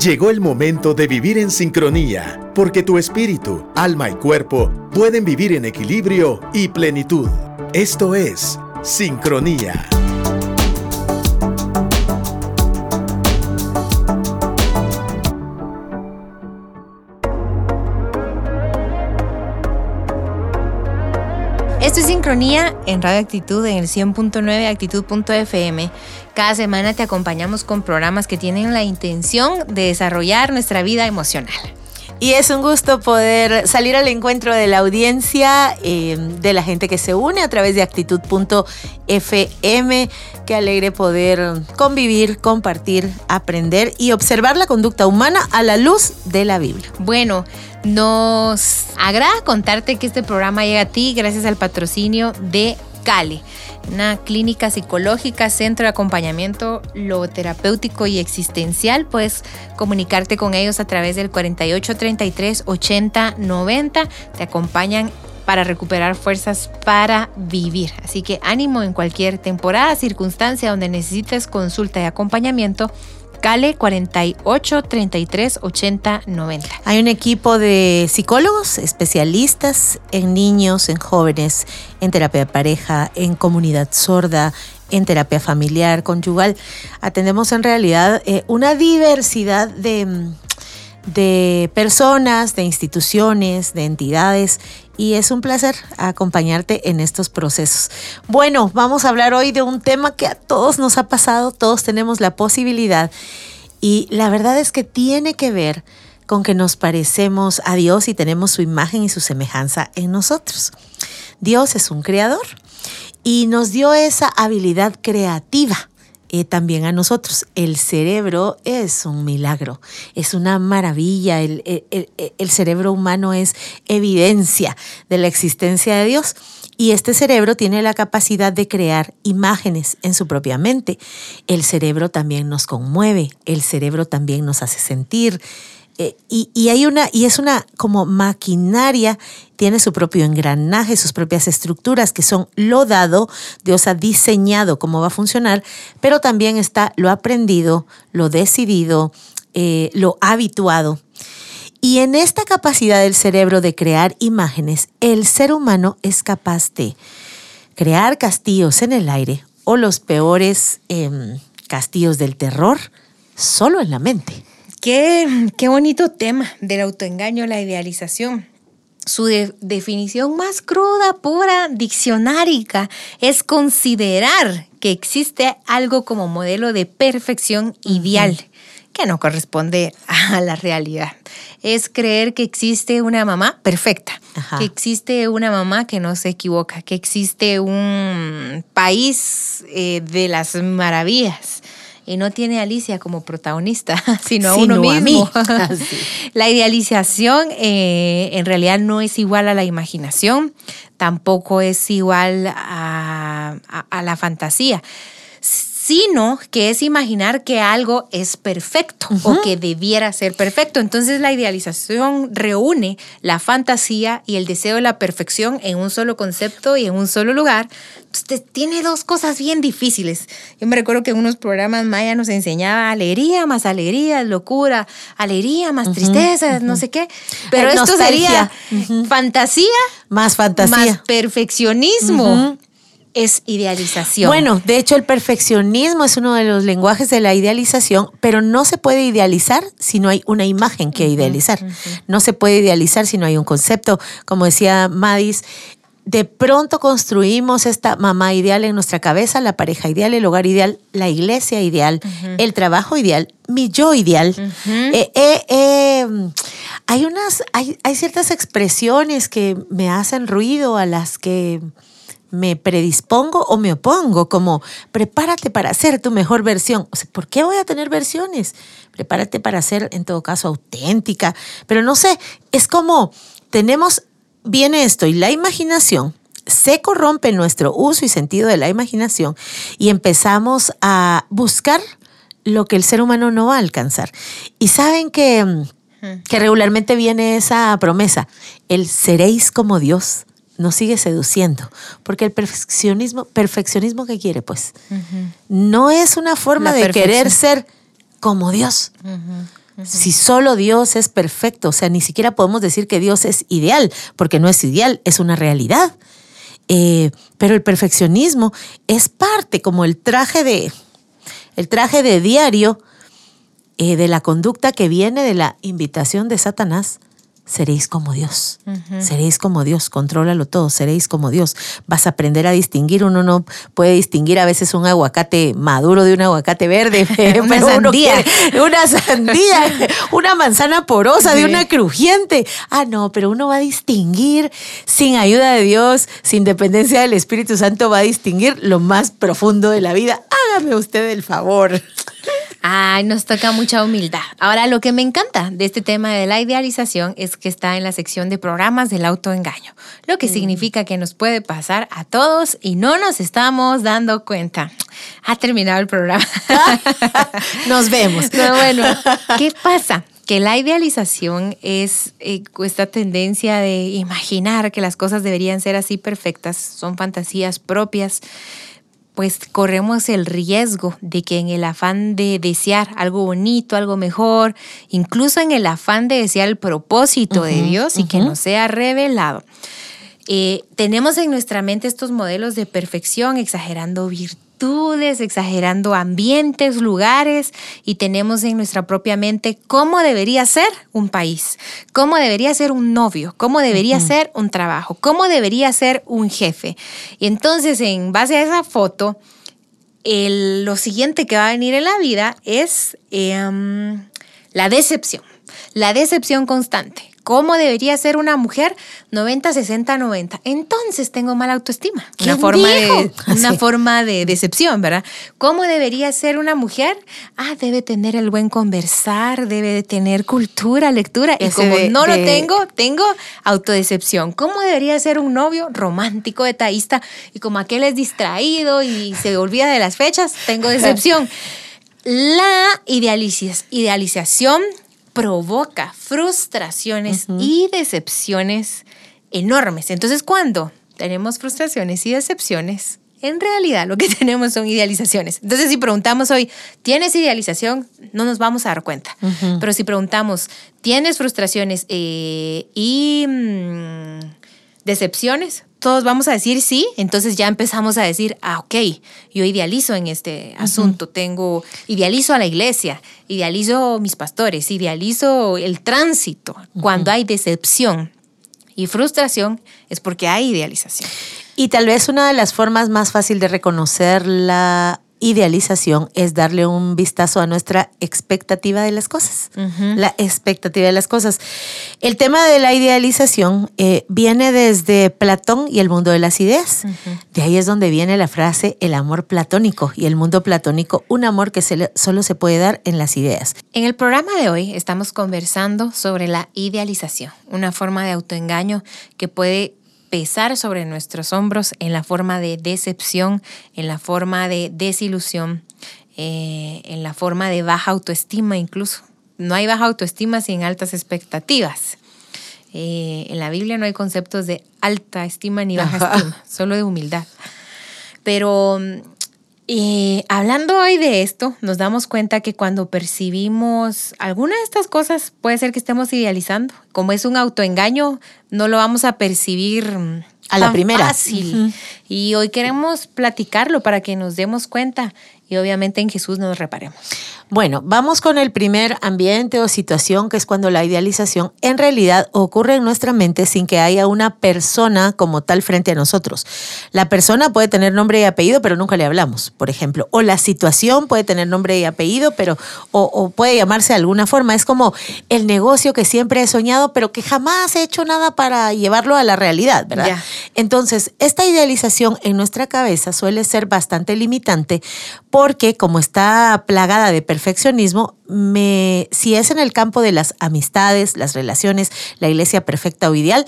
Llegó el momento de vivir en sincronía, porque tu espíritu, alma y cuerpo pueden vivir en equilibrio y plenitud. Esto es Sincronía. Sincronía en Radio Actitud en el 100.9 Actitud.fm. Cada semana te acompañamos con programas que tienen la intención de desarrollar nuestra vida emocional. Y es un gusto poder salir al encuentro de la audiencia, eh, de la gente que se une a través de actitud.fm. Qué alegre poder convivir, compartir, aprender y observar la conducta humana a la luz de la Biblia. Bueno, nos agrada contarte que este programa llega a ti gracias al patrocinio de Cale, una clínica psicológica, centro de acompañamiento logoterapéutico y existencial. Puedes comunicarte con ellos a través del 48 33 80 90. Te acompañan para recuperar fuerzas para vivir. Así que ánimo en cualquier temporada, circunstancia donde necesites consulta y acompañamiento Cale 48 33 80 90. Hay un equipo de psicólogos especialistas en niños, en jóvenes, en terapia de pareja, en comunidad sorda, en terapia familiar, conyugal. Atendemos en realidad eh, una diversidad de, de personas, de instituciones, de entidades y es un placer acompañarte en estos procesos. Bueno, vamos a hablar hoy de un tema que a todos nos ha pasado, todos tenemos la posibilidad y la verdad es que tiene que ver con que nos parecemos a Dios y tenemos su imagen y su semejanza en nosotros. Dios es un creador y nos dio esa habilidad creativa eh, también a nosotros. El cerebro es un milagro, es una maravilla. El, el, cerebro humano es evidencia de la existencia de Dios. Y este cerebro tiene la capacidad de crear imágenes en su propia mente. El cerebro también nos conmueve, el cerebro también nos hace sentir, eh, y, hay una, y es una como maquinaria, tiene su propio engranaje, sus propias estructuras que son lo dado, Dios ha diseñado cómo va a funcionar, pero también está lo aprendido, lo decidido, eh, lo habituado. Y en esta capacidad del cerebro de crear imágenes, el ser humano es capaz de crear castillos en el aire o los peores em, castillos del terror solo en la mente. Qué, qué bonito tema del autoengaño, la idealización. Su definición más cruda, pura, diccionárica, es considerar que existe algo como modelo de perfección ideal que no corresponde a la realidad. Es creer que existe una mamá perfecta, que existe una mamá que no se equivoca, que existe un país eh, de las maravillas y no tiene a Alicia como protagonista, sino a uno mismo. la idealización eh, en realidad no es igual a la imaginación, tampoco es igual a, a la fantasía sino que es imaginar que algo es perfecto o que debiera ser perfecto. Entonces la idealización reúne la fantasía y el deseo de la perfección en un solo concepto y en un solo lugar. Tiene dos cosas bien difíciles. Yo me recuerdo que en unos programas Maya nos enseñaba alegría más alegría, locura, alegría más tristeza, no sé qué. Pero esto sería fantasía más fantasía. Más perfeccionismo es idealización. Bueno, de hecho el perfeccionismo es uno de los lenguajes de la idealización, pero no se puede idealizar si no hay una imagen que idealizar. No se puede idealizar si no hay un concepto. Como decía Madis, de pronto construimos esta mamá ideal en nuestra cabeza, la pareja ideal, el hogar ideal, la iglesia ideal, el trabajo ideal, mi yo ideal. Eh, eh, eh, hay, unas, hay, hay ciertas expresiones que me hacen ruido a las que me predispongo o me opongo, como prepárate para hacer tu mejor versión. O sea, ¿por qué voy a tener versiones? Prepárate para ser, en todo caso, auténtica. Pero no sé, es como tenemos, viene esto y la imaginación. Se corrompe nuestro uso y sentido de la imaginación y empezamos a buscar lo que el ser humano no va a alcanzar. Y saben que, que regularmente viene esa promesa, el seréis como Dios nos sigue seduciendo, porque el perfeccionismo, perfeccionismo que quiere, pues, no es una forma de querer ser como Dios. Si solo Dios es perfecto, o sea, ni siquiera podemos decir que Dios es ideal, porque no es ideal, es una realidad. Eh, pero el perfeccionismo es parte, como el traje de, el traje de diario eh, de la conducta que viene de la invitación de Satanás seréis como Dios. Seréis como Dios, contrólalo todo, seréis como Dios. Vas a aprender a distinguir, uno no puede distinguir a veces un aguacate maduro de un aguacate verde, una sandía, una sandía, una manzana porosa de una crujiente. Ah, no, pero uno va a distinguir sin ayuda de Dios, sin dependencia del Espíritu Santo, va a distinguir lo más profundo de la vida. Hágame usted el favor. Ay, nos toca mucha humildad. Ahora, lo que me encanta de este tema de la idealización es que está en la sección de programas del autoengaño, lo que mm. significa que nos puede pasar a todos y no nos estamos dando cuenta. Ha terminado el programa. nos vemos. bueno, ¿qué pasa? que la idealización es eh, esta tendencia de imaginar que las cosas deberían ser así perfectas, son fantasías propias pues corremos el riesgo de que en el afán de desear algo bonito, algo mejor, incluso en el afán de desear el propósito de Dios y que nos sea revelado, eh, tenemos en nuestra mente estos modelos de perfección exagerando virtud exagerando ambientes, lugares, y tenemos en nuestra propia mente cómo debería ser un país, cómo debería ser un novio, cómo debería ser un trabajo, cómo debería ser un jefe. Y entonces, en base a esa foto, lo siguiente que va a venir en la vida es em, la decepción, la decepción constante cómo debería ser una mujer 90, 60, 90. Entonces tengo mala autoestima. Una forma, de, una forma de decepción, ¿verdad? ¿Cómo debería ser una mujer? Ah, debe tener el buen conversar, debe de tener cultura, lectura. y como no lo tengo, tengo autodecepción. ¿Cómo debería ser un novio romántico, detallista? Y como aquel es distraído y se olvida de las fechas, tengo decepción. La idealización provoca frustraciones y decepciones enormes. Entonces, cuando tenemos frustraciones y decepciones, en realidad lo que tenemos son idealizaciones. Entonces, si preguntamos hoy, ¿tienes idealización? No nos vamos a dar cuenta. Pero si preguntamos, ¿tienes frustraciones eh, y mm, decepciones? Todos vamos a decir sí, entonces ya empezamos a decir, ah, ok, yo idealizo en este asunto, tengo, idealizo a la iglesia, idealizo mis pastores, idealizo el tránsito. Cuando hay decepción y frustración es porque hay idealización. Y tal vez una de las formas más fácil de reconocer la idealización es darle un vistazo a nuestra expectativa de las cosas. La expectativa de las cosas. El tema de la idealización eh, viene desde Platón y el mundo de las ideas. De ahí es donde viene la frase el amor platónico y el mundo platónico, un amor que solo se puede dar en las ideas. En el programa de hoy estamos conversando sobre la idealización, una forma de autoengaño que puede pesar sobre nuestros hombros en la forma de decepción, en la forma de desilusión, eh, en la forma de baja autoestima incluso. No hay baja autoestima sin altas expectativas. Eh, en la Biblia no hay conceptos de alta estima ni baja estima, solo de humildad. Pero y hablando hoy de esto, nos damos cuenta que cuando percibimos alguna de estas cosas, puede ser que estemos idealizando. Como es un autoengaño, no lo vamos a percibir a la primera. Fácil. Y hoy queremos platicarlo para que nos demos cuenta y obviamente en Jesús nos reparemos. Bueno, vamos con el primer ambiente o situación, que es cuando la idealización en realidad ocurre en nuestra mente sin que haya una persona como tal frente a nosotros. La persona puede tener nombre y apellido, pero nunca le hablamos, por ejemplo. O la situación puede tener nombre y apellido, pero o, puede llamarse de alguna forma. Es como el negocio que siempre he soñado, pero que jamás he hecho nada para llevarlo a la realidad, ¿verdad? Entonces, esta idealización en nuestra cabeza suele ser bastante limitante porque como está plagada de perfeccionismo, me, si es en el campo de las amistades, las relaciones, la iglesia perfecta o ideal,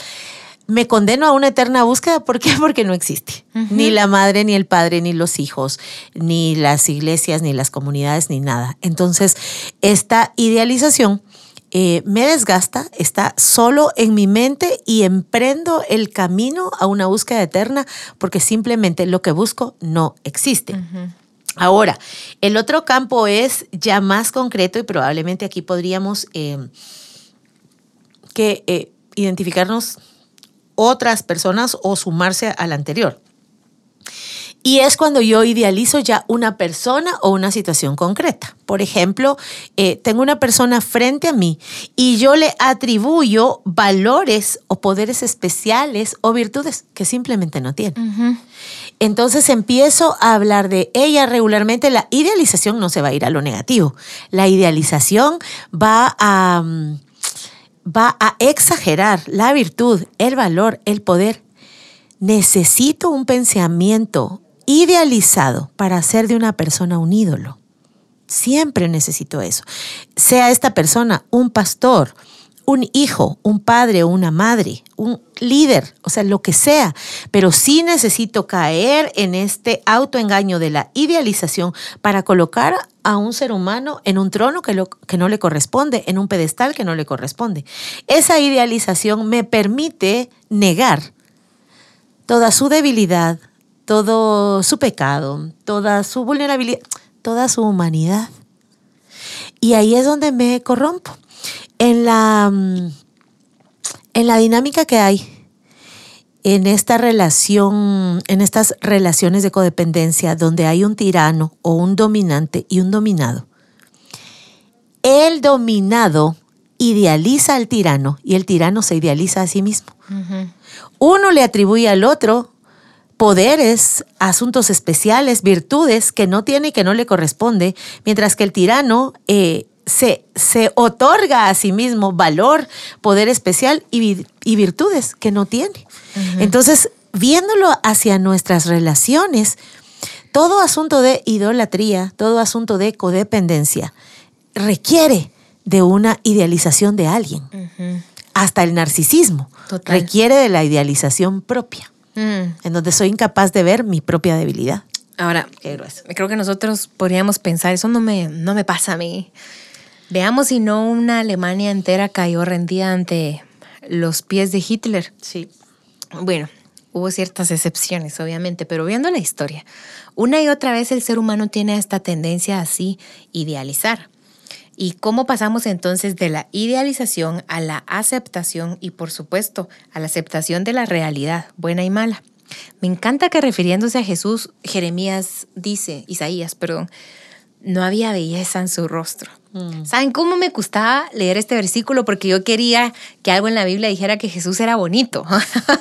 me condeno a una eterna búsqueda. ¿Por qué? Porque no existe. Ni la madre, ni el padre, ni los hijos, ni las iglesias, ni las comunidades, ni nada. Entonces, esta idealización eh, me desgasta, está solo en mi mente y emprendo el camino a una búsqueda eterna porque simplemente lo que busco no existe. Ahora, el otro campo es ya más concreto y probablemente aquí podríamos eh, que, eh, identificarnos otras personas o sumarse al anterior. Y es cuando yo idealizo ya una persona o una situación concreta. Por ejemplo, eh, tengo una persona frente a mí y yo le atribuyo valores o poderes especiales o virtudes que simplemente no tiene. Entonces empiezo a hablar de ella regularmente. La idealización no se va a ir a lo negativo. La idealización va a, mm, va a exagerar la virtud, el valor, el poder. Necesito un pensamiento idealizado para hacer de una persona un ídolo. Siempre necesito eso. Sea esta persona un pastor, un hijo, un padre o una madre, un líder, o sea, lo que sea, pero sí necesito caer en este autoengaño de la idealización para colocar a un ser humano en un trono que, lo, que no le corresponde, en un pedestal que no le corresponde. Esa idealización me permite negar toda su debilidad, todo su pecado, toda su vulnerabilidad, toda su humanidad. Y ahí es donde me corrompo. En la, mm, en la dinámica que hay en esta relación, en estas relaciones de codependencia donde hay un tirano o un dominante y un dominado, el dominado idealiza al tirano y el tirano se idealiza a sí mismo. Uno le atribuye al otro poderes, asuntos especiales, virtudes que no tiene y que no le corresponde, mientras que el tirano eh, se, se, otorga a sí mismo valor, poder especial y, virtudes que no tiene. Entonces, viéndolo hacia nuestras relaciones, todo asunto de idolatría, todo asunto de codependencia, requiere de una idealización de alguien. Hasta el narcisismo requiere de la idealización propia. Mm. en donde soy incapaz de ver mi propia debilidad. Ahora, creo que nosotros podríamos pensar, eso no me, no me pasa a mí. Veamos si no una Alemania entera cayó rendida ante los pies de Hitler. Sí. Bueno, hubo ciertas excepciones, obviamente, pero viendo la historia, una y otra vez el ser humano tiene esta tendencia así, idealizar. ¿Y cómo pasamos entonces de la idealización a la aceptación y por supuesto a la aceptación de la realidad, buena y mala? Me encanta que refiriéndose a Jesús, Jeremías dice, Isaías, perdón, no había belleza en su rostro. Mm. ¿Saben cómo me gustaba leer este versículo? Porque yo quería que algo en la Biblia dijera que Jesús era bonito,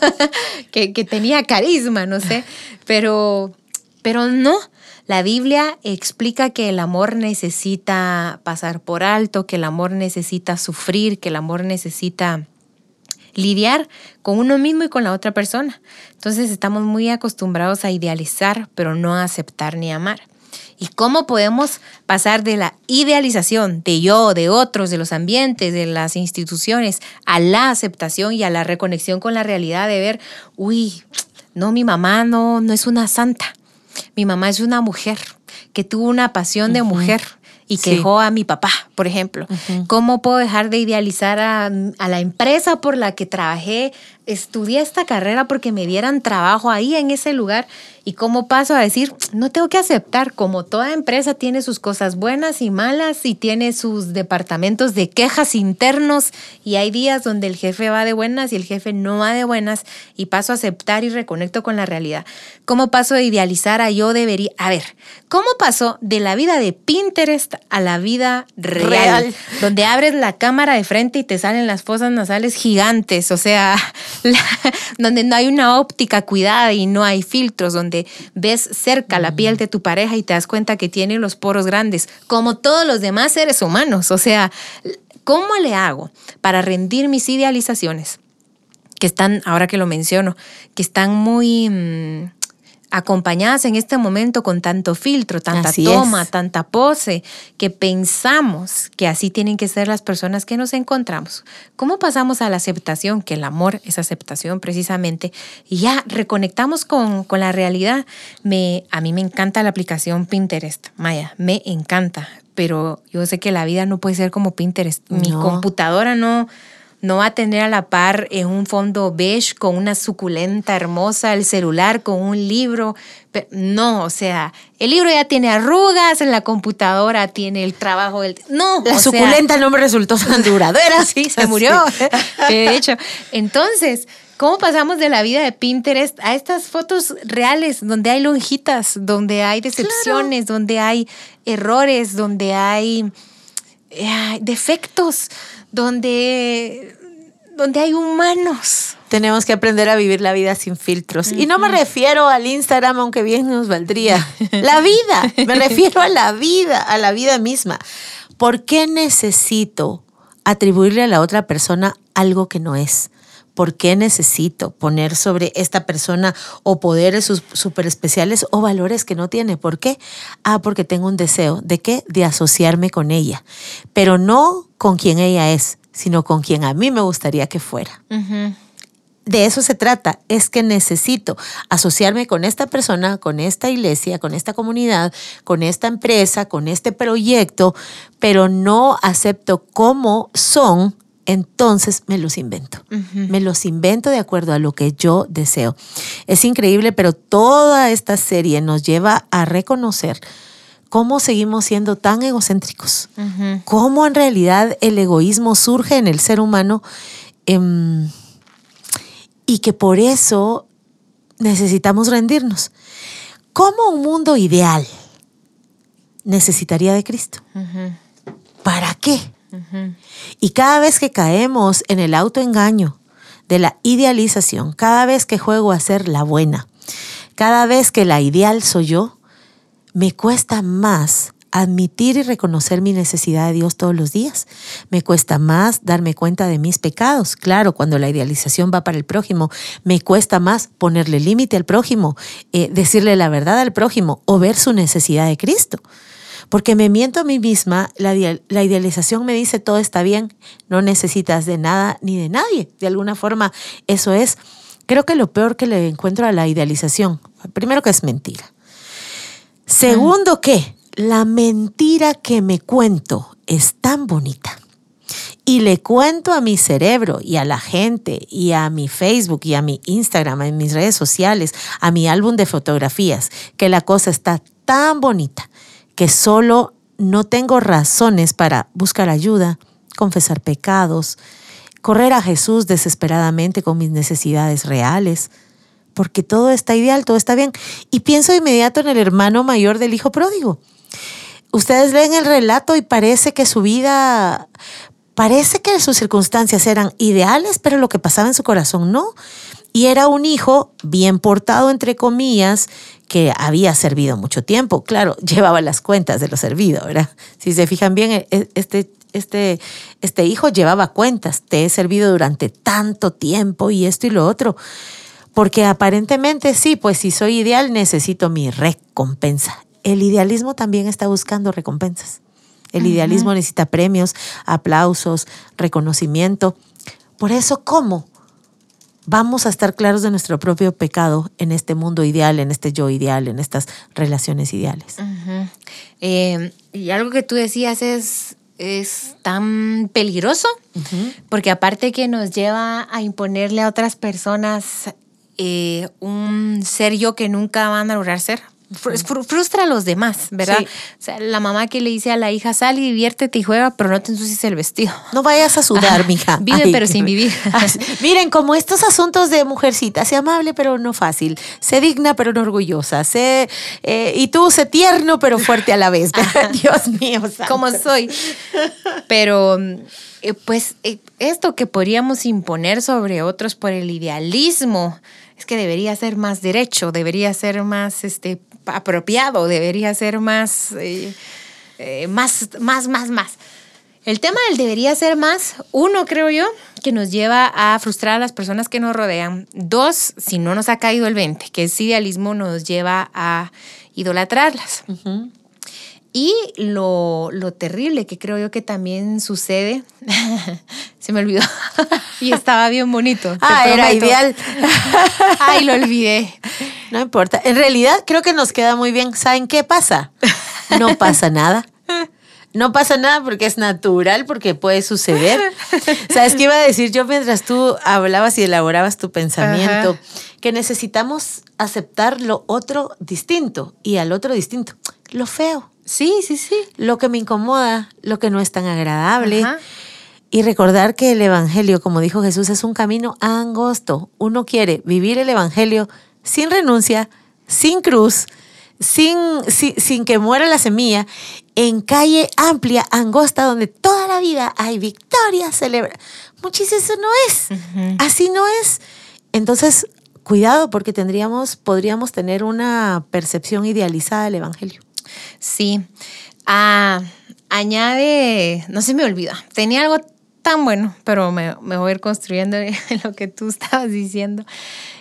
que, que tenía carisma, no sé, pero, pero no. La Biblia explica que el amor necesita pasar por alto, que el amor necesita sufrir, que el amor necesita lidiar con uno mismo y con la otra persona. Entonces estamos muy acostumbrados a idealizar, pero no a aceptar ni amar. ¿Y cómo podemos pasar de la idealización de yo, de otros, de los ambientes, de las instituciones, a la aceptación y a la reconexión con la realidad de ver, uy, no, mi mamá no, no es una santa. Mi mamá es una mujer que tuvo una pasión de mujer y que dejó a mi papá, por ejemplo. ¿Cómo puedo dejar de idealizar a, a, la empresa por la que trabajé? Estudié esta carrera porque me dieran trabajo ahí en ese lugar ¿Y cómo paso a decir, no tengo que aceptar, como toda empresa tiene sus cosas buenas y malas y tiene sus departamentos de quejas internos y hay días donde el jefe va de buenas y el jefe no va de buenas y paso a aceptar y reconecto con la realidad? ¿Cómo paso de idealizar a yo debería? A ver, ¿cómo pasó de la vida de Pinterest a la vida real? Donde abres la cámara de frente y te salen las fosas nasales gigantes, o sea, donde no hay una óptica cuidada y no hay filtros, donde ves cerca la piel de tu pareja y te das cuenta que tiene los poros grandes, como todos los demás seres humanos. O sea, ¿cómo le hago para rendir mis idealizaciones? Que están, ahora que lo menciono, que están muy... Mm, acompañadas en este momento con tanto filtro, tanta toma, tanta pose, que pensamos que así tienen que ser las personas que nos encontramos. ¿Cómo pasamos a la aceptación? Que el amor es aceptación precisamente. Y ya reconectamos con, la realidad. Me, a mí me encanta la aplicación Pinterest, Maya, me encanta, pero yo sé que la vida no puede ser como Pinterest. Mi computadora no no va a tener a la par en un fondo beige con una suculenta hermosa, el celular con un libro. No, o sea, el libro ya tiene arrugas, en la computadora tiene el trabajo del... No, la suculenta no me resultó tan duradera. sí, se murió. De hecho, entonces... ¿Cómo pasamos de la vida de Pinterest a estas fotos reales donde hay lonjitas, donde hay decepciones, donde hay errores, donde hay eh, defectos, donde, donde hay humanos? Tenemos que aprender a vivir la vida sin filtros. Y no me refiero al Instagram, aunque bien nos valdría. La vida, me refiero a la vida, a la vida misma. ¿Por qué necesito atribuirle a la otra persona algo que no es? ¿Por qué necesito poner sobre esta persona o poderes súper especiales o valores que no tiene? ¿Por qué? Ah, porque tengo un deseo. ¿De qué? De asociarme con ella. Pero no con quien ella es, sino con quien a mí me gustaría que fuera. De eso se trata, es que necesito asociarme con esta persona, con esta iglesia, con esta comunidad, con esta empresa, con este proyecto, pero no acepto cómo son entonces me los invento. Me los invento de acuerdo a lo que yo deseo. Es increíble, pero toda esta serie nos lleva a reconocer cómo seguimos siendo tan egocéntricos, cómo en realidad el egoísmo surge en el ser humano em, y que por eso necesitamos rendirnos. ¿Cómo un mundo ideal necesitaría de Cristo? ¿Para qué? Y cada vez que caemos en el autoengaño de la idealización, cada vez que juego a ser la buena, cada vez que la ideal soy yo, me cuesta más admitir y reconocer mi necesidad de Dios todos los días. Me cuesta más darme cuenta de mis pecados. Claro, cuando la idealización va para el prójimo, me cuesta más ponerle límite al prójimo, eh, decirle la verdad al prójimo o ver su necesidad de Cristo. Porque me miento a mí misma, la, idealización me dice todo está bien, no necesitas de nada ni de nadie. De alguna forma, eso es, creo que lo peor que le encuentro a la idealización, primero que es mentira. Segundo que la mentira que me cuento es tan bonita. Y le cuento a mi cerebro y a la gente y a mi Facebook y a mi Instagram, a mis redes sociales, a mi álbum de fotografías, que la cosa está tan bonita que solo no tengo razones para buscar ayuda, confesar pecados, correr a Jesús desesperadamente con mis necesidades reales, porque todo está ideal, todo está bien. Y pienso de inmediato en el hermano mayor del hijo pródigo. Ustedes leen el relato y parece que su vida, parece que sus circunstancias eran ideales, pero lo que pasaba en su corazón no. Y era un hijo bien portado, entre comillas, que había servido mucho tiempo. Claro, llevaba las cuentas de lo servido, ¿verdad? Si se fijan bien, e, e, este, este, este hijo llevaba cuentas. Te he servido durante tanto tiempo y esto y lo otro. Porque aparentemente sí, pues si soy ideal necesito mi recompensa. El idealismo también está buscando recompensas. El idealismo necesita premios, aplausos, reconocimiento. Por eso, ¿cómo? Vamos a estar claros de nuestro propio pecado en este mundo ideal, en este yo ideal, en estas relaciones ideales. Eh, y algo que tú decías es, es tan peligroso, porque aparte que nos lleva a imponerle a otras personas eh, un ser yo que nunca van a lograr ser frustra a los demás, ¿verdad? O sea, la mamá que le dice a la hija, sal y diviértete y juega, pero no te ensucies el vestido. No vayas a sudar, mija. Vive pero sin vivir. Miren, como estos asuntos de mujercita, sé amable pero no fácil, sé digna pero no orgullosa, sé, eh, y tú sé tierno pero fuerte a la vez. Dios mío. Como soy. Pero eh, pues eh, esto que podríamos imponer sobre otros por el idealismo, es que debería ser más derecho, debería ser más este, apropiado, debería ser más, eh, eh, más, más, más, más. El tema del debería ser más, uno creo yo, que nos lleva a frustrar a las personas que nos rodean. Dos, si no nos ha caído el 20, que ese idealismo nos lleva a idolatrarlas. Y lo, terrible que creo yo que también sucede, se me olvidó, y estaba bien bonito. Ah, era ideal. Ay, lo olvidé. No importa. En realidad creo que nos queda muy bien. ¿Saben qué pasa? No pasa nada. No pasa nada porque es natural, porque puede suceder. ¿Sabes qué iba a decir yo mientras tú hablabas y elaborabas tu pensamiento? Que necesitamos aceptar lo otro distinto y al otro distinto. Lo feo. Sí, sí, sí. Lo que me incomoda, lo que no es tan agradable. Y recordar que el Evangelio, como dijo Jesús, es un camino angosto. Uno quiere vivir el Evangelio sin renuncia, sin cruz, sin, sin, que muera la semilla, en calle amplia, angosta, donde toda la vida hay victoria, celebra. Muchísimo eso no es. Así no es. Entonces, cuidado, porque tendríamos, podríamos tener una percepción idealizada del Evangelio. Sí. Ah, añade, no se me olvida, tenía algo tan bueno, pero me, me voy a ir construyendo lo que tú estabas diciendo.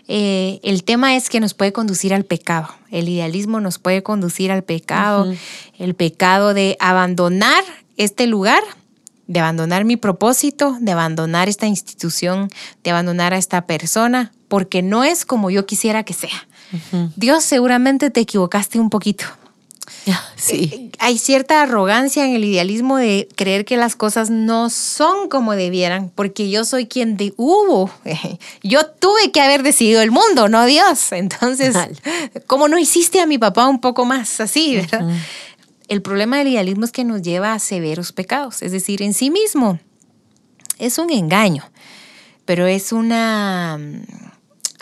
Eh, el tema es que nos puede conducir al pecado. El idealismo nos puede conducir al pecado. El pecado de abandonar este lugar, de abandonar mi propósito, de abandonar esta institución, de abandonar a esta persona, porque no es como yo quisiera que sea. Dios seguramente te equivocaste un poquito. Sí. Eh, hay cierta arrogancia en el idealismo de creer que las cosas no son como debieran, porque yo soy quien de hubo. Yo tuve que haber decidido el mundo, no Dios. Entonces, ¿cómo no hiciste a mi papá un poco más así? El problema del idealismo es que nos lleva a severos pecados, es decir, en sí mismo es un engaño, pero es una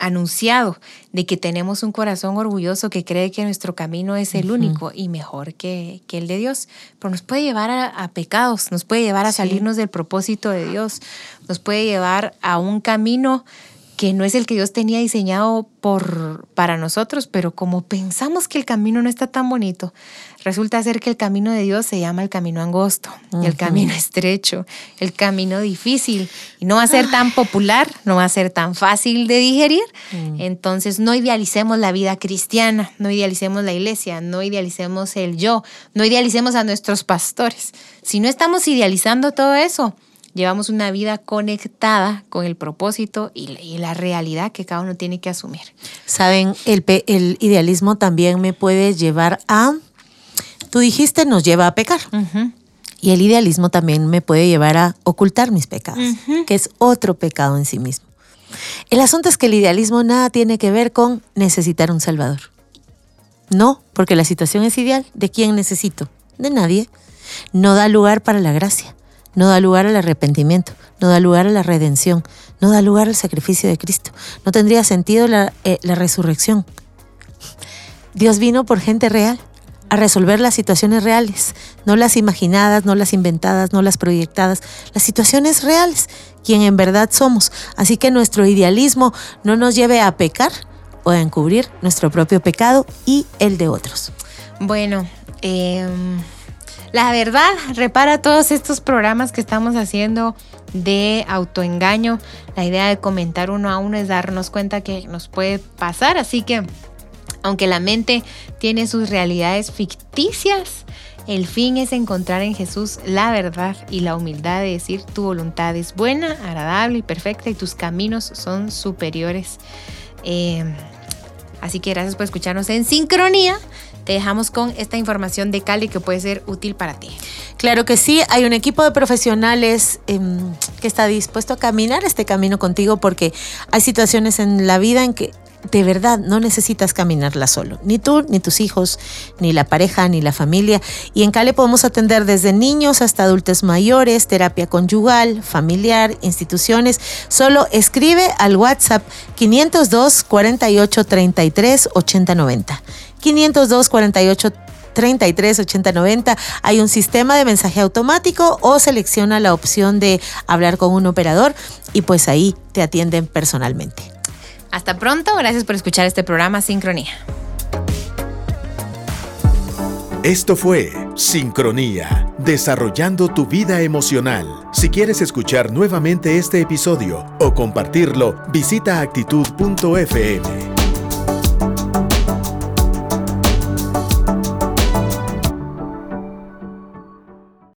anunciado de que tenemos un corazón orgulloso que cree que nuestro camino es el único y mejor que, el de Dios. Pero nos puede llevar a, pecados, nos puede llevar a salirnos del propósito de Dios, nos puede llevar a un camino que no es el que Dios tenía diseñado por, para nosotros, pero como pensamos que el camino no está tan bonito, resulta ser que el camino de Dios se llama el camino angosto, el camino estrecho, el camino difícil, y no va a ser tan popular, no va a ser tan fácil de digerir. Mm. Entonces no idealicemos la vida cristiana, no idealicemos la iglesia, no idealicemos el yo, no idealicemos a nuestros pastores. Si no estamos idealizando todo eso, llevamos una vida conectada con el propósito y, la realidad que cada uno tiene que asumir. Saben, el, el idealismo también me puede llevar a, tú dijiste, nos lleva a pecar. Y el idealismo también me puede llevar a ocultar mis pecados, que es otro pecado en sí mismo. El asunto es que el idealismo nada tiene que ver con necesitar un salvador. No, porque la situación es ideal. ¿De quién necesito? De nadie. No da lugar para la gracia no da lugar al arrepentimiento, no da lugar a la redención, no da lugar al sacrificio de Cristo. No tendría sentido la, eh, resurrección. Dios vino por gente real, a resolver las situaciones reales, no las imaginadas, no las inventadas, no las proyectadas, las situaciones reales, quien en verdad somos. Así que nuestro idealismo no nos lleve a pecar o a encubrir nuestro propio pecado y el de otros. Bueno, eh la verdad, repara todos estos programas que estamos haciendo de autoengaño. La idea de comentar uno a uno es darnos cuenta que nos puede pasar. Así que, aunque la mente tiene sus realidades ficticias, el fin es encontrar en Jesús la verdad y la humildad de decir tu voluntad es buena, agradable y perfecta y tus caminos son superiores. Eh, así que gracias por escucharnos en sincronía te dejamos con esta información de Cali que puede ser útil para ti. Claro que sí, hay un equipo de profesionales em, que está dispuesto a caminar este camino contigo porque hay situaciones en la vida en que de verdad no necesitas caminarla solo, ni tú, ni tus hijos, ni la pareja, ni la familia. Y en Cale podemos atender desde niños hasta adultos mayores, terapia conyugal, familiar, instituciones. Solo escribe al WhatsApp 502 48 33 80 90. 502 48 33 80 90 hay un sistema de mensaje automático o selecciona la opción de hablar con un operador y pues ahí te atienden personalmente. Hasta pronto, gracias por escuchar este programa Sincronía. Esto fue Sincronía, desarrollando tu vida emocional. Si quieres escuchar nuevamente este episodio o compartirlo, visita actitud.fm.